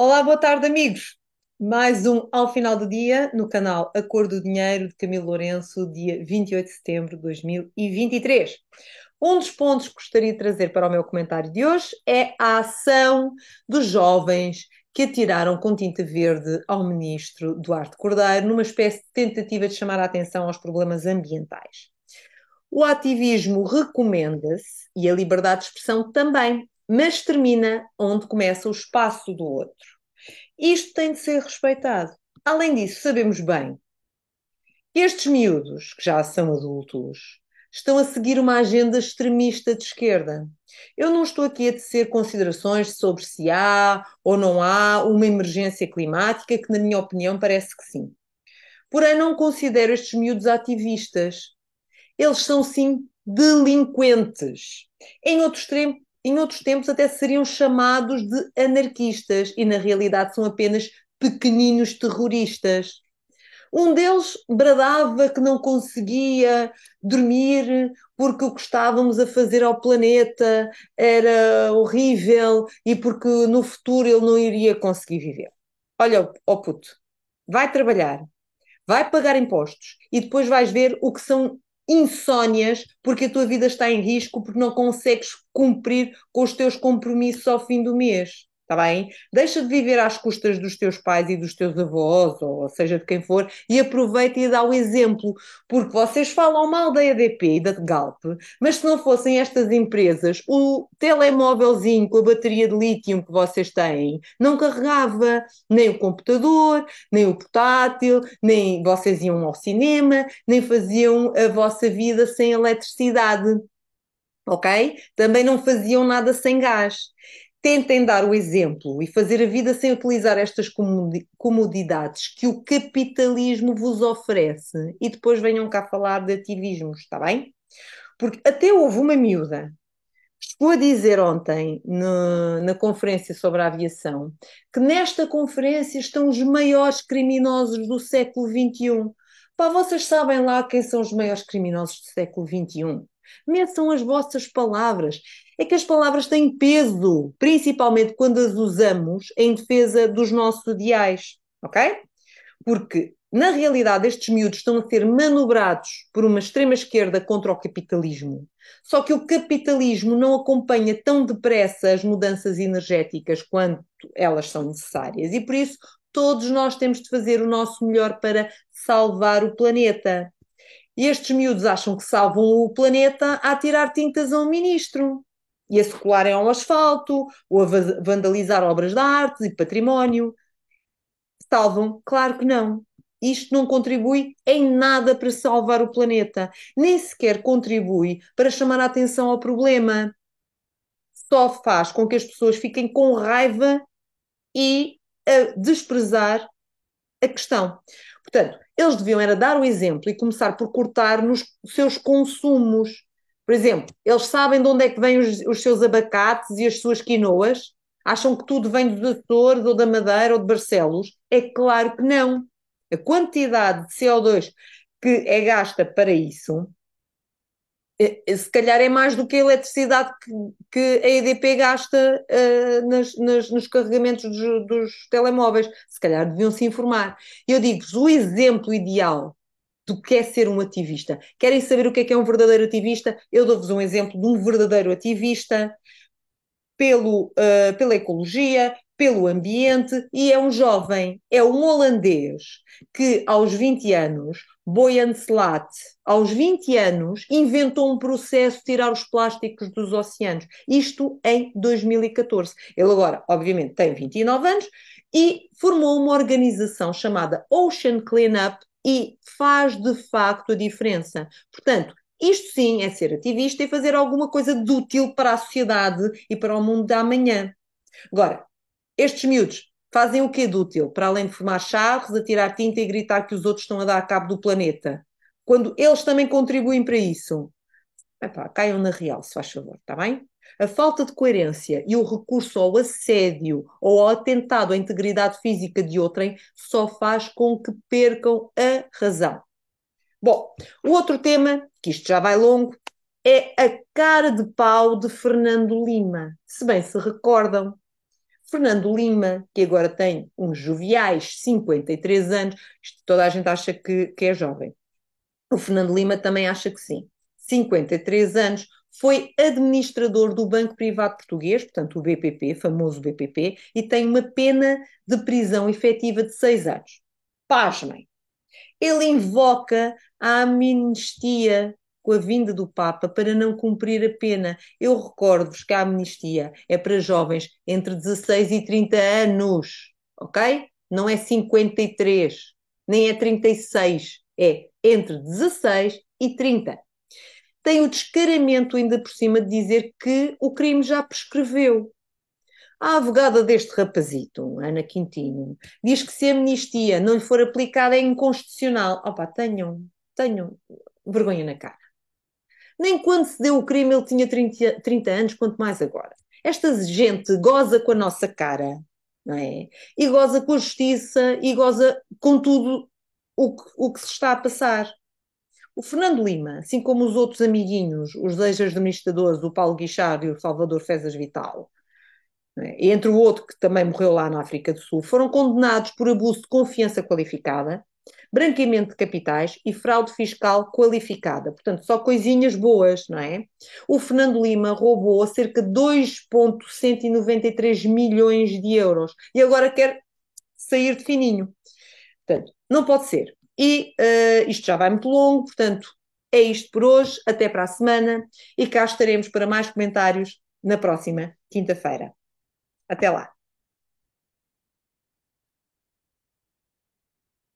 Olá, boa tarde, amigos. Mais um ao final do dia no canal A Cor do Dinheiro de Camilo Lourenço, dia 28 de setembro de 2023. Um dos pontos que gostaria de trazer para o meu comentário de hoje é a ação dos jovens que atiraram com tinta verde ao ministro Duarte Cordeiro numa espécie de tentativa de chamar a atenção aos problemas ambientais. O ativismo recomenda-se e a liberdade de expressão também, mas termina onde começa o espaço do outro. Isto tem de ser respeitado. Além disso, sabemos bem que estes miúdos, que já são adultos, estão a seguir uma agenda extremista de esquerda. Eu não estou aqui a tecer considerações sobre se há ou não há uma emergência climática, que, na minha opinião, parece que sim. Porém, não considero estes miúdos ativistas. Eles são, sim, delinquentes. Em outros tempos, em outros tempos até seriam chamados de anarquistas e na realidade são apenas pequeninos terroristas. Um deles bradava que não conseguia dormir porque o que estávamos a fazer ao planeta era horrível e porque no futuro ele não iria conseguir viver. Olha, ó oh puto, vai trabalhar, vai pagar impostos e depois vais ver o que são insónias porque a tua vida está em risco porque não consegues cumprir com os teus compromissos ao fim do mês. Está bem? Deixa de viver às custas dos teus pais e dos teus avós, ou seja de quem for, e aproveita e dá o exemplo, porque vocês falam mal da EDP e da Galp, mas se não fossem estas empresas, o telemóvelzinho com a bateria de lítio que vocês têm não carregava nem o computador, nem o portátil, nem vocês iam ao cinema, nem faziam a vossa vida sem eletricidade. Ok? Também não faziam nada sem gás tentem dar o exemplo e fazer a vida sem utilizar estas comodidades que o capitalismo vos oferece e depois venham cá falar de ativismos, está bem? Porque até houve uma miúda chegou a dizer ontem no, na conferência sobre a aviação que nesta conferência estão os maiores criminosos do século XXI. Pá, vocês sabem lá quem são os maiores criminosos do século XXI? Meçam as vossas palavras. É que as palavras têm peso, principalmente quando as usamos em defesa dos nossos ideais, ok? Porque, na realidade, estes miúdos estão a ser manobrados por uma extrema-esquerda contra o capitalismo. Só que o capitalismo não acompanha tão depressa as mudanças energéticas quanto elas são necessárias. E por isso, todos nós temos de fazer o nosso melhor para salvar o planeta. E estes miúdos acham que salvam o planeta a tirar tintas a um ministro e a secolarem ao asfalto ou a vandalizar obras de arte e património. Salvam? Claro que não. Isto não contribui em nada para salvar o planeta, nem sequer contribui para chamar a atenção ao problema. Só faz com que as pessoas fiquem com raiva e a desprezar a questão. Portanto, eles deviam era dar o exemplo e começar por cortar nos seus consumos. Por exemplo, eles sabem de onde é que vêm os, os seus abacates e as suas quinoas? Acham que tudo vem dos Açores ou da Madeira ou de Barcelos? É claro que não. A quantidade de CO2 que é gasta para isso se calhar é mais do que a eletricidade que, que a EDP gasta uh, nas, nas, nos carregamentos dos, dos, telemóveis. Se calhar deviam se informar. Eu digo-vos, o exemplo ideal do que é ser um ativista. Querem saber o que é que é um verdadeiro ativista? Eu dou-vos um exemplo de um verdadeiro ativista pelo, uh, pela ecologia, pelo ambiente e é um jovem, é um holandês que aos 20 anos, Boyan Slat, aos 20 anos, inventou um processo de tirar os plásticos dos oceanos. Isto em 2014. Ele agora, obviamente, tem 29 anos e formou uma organização chamada Ocean Cleanup e faz de facto a diferença. Portanto, isto sim é ser ativista e fazer alguma coisa de útil para a sociedade e para o mundo da amanhã. Agora, estes miúdos fazem o que de útil? Para além de formar charros, atirar tinta e gritar que os outros estão a dar cabo do planeta. Quando eles também contribuem para isso. Epá, caiam na real, se faz favor, está bem? A falta de coerência e o recurso ao assédio ou ao atentado à integridade física de outrem só faz com que percam a razão. Bom, o outro tema, que isto já vai longo, é a cara de pau de Fernando Lima. Se bem se recordam, Fernando Lima, que agora tem uns joviais 53 anos, toda a gente acha que, que é jovem. O Fernando Lima também acha que sim. 53 anos, foi administrador do Banco Privado Português, portanto o BPP, famoso BPP, e tem uma pena de prisão efetiva de seis anos. Pasmem. Ele invoca a amnistia com a vinda do Papa para não cumprir a pena. Eu recordo-vos que a amnistia é para jovens entre 16 e 30 anos, ok? Não é 53, nem é 36, é entre 16 e 30 tem o descaramento ainda por cima de dizer que o crime já prescreveu. A advogada deste rapazito, Ana Quintino, diz que se a amnistia não lhe for aplicada é inconstitucional. Opa, tenham, tenham vergonha na cara. Nem quando se deu o crime ele tinha 30, 30 anos, quanto mais agora. Esta gente goza com a nossa cara, não é? E goza com a justiça e goza com tudo o que, o que se está a passar. O Fernando Lima, assim como os outros amiguinhos, os ex-administradores, o Paulo Guichard e o Salvador Fezas Vital, né, entre o outro que também morreu lá na África do Sul, foram condenados por abuso de confiança qualificada, branqueamento de capitais e fraude fiscal qualificada. Portanto, só coisinhas boas, não é? O Fernando Lima roubou cerca de 2,193 milhões de euros e agora quer sair de fininho. Portanto, não pode ser. E uh, isto já vai muito longo, portanto, é isto por hoje. Até para a semana e cá estaremos para mais comentários na próxima quinta-feira. Até lá!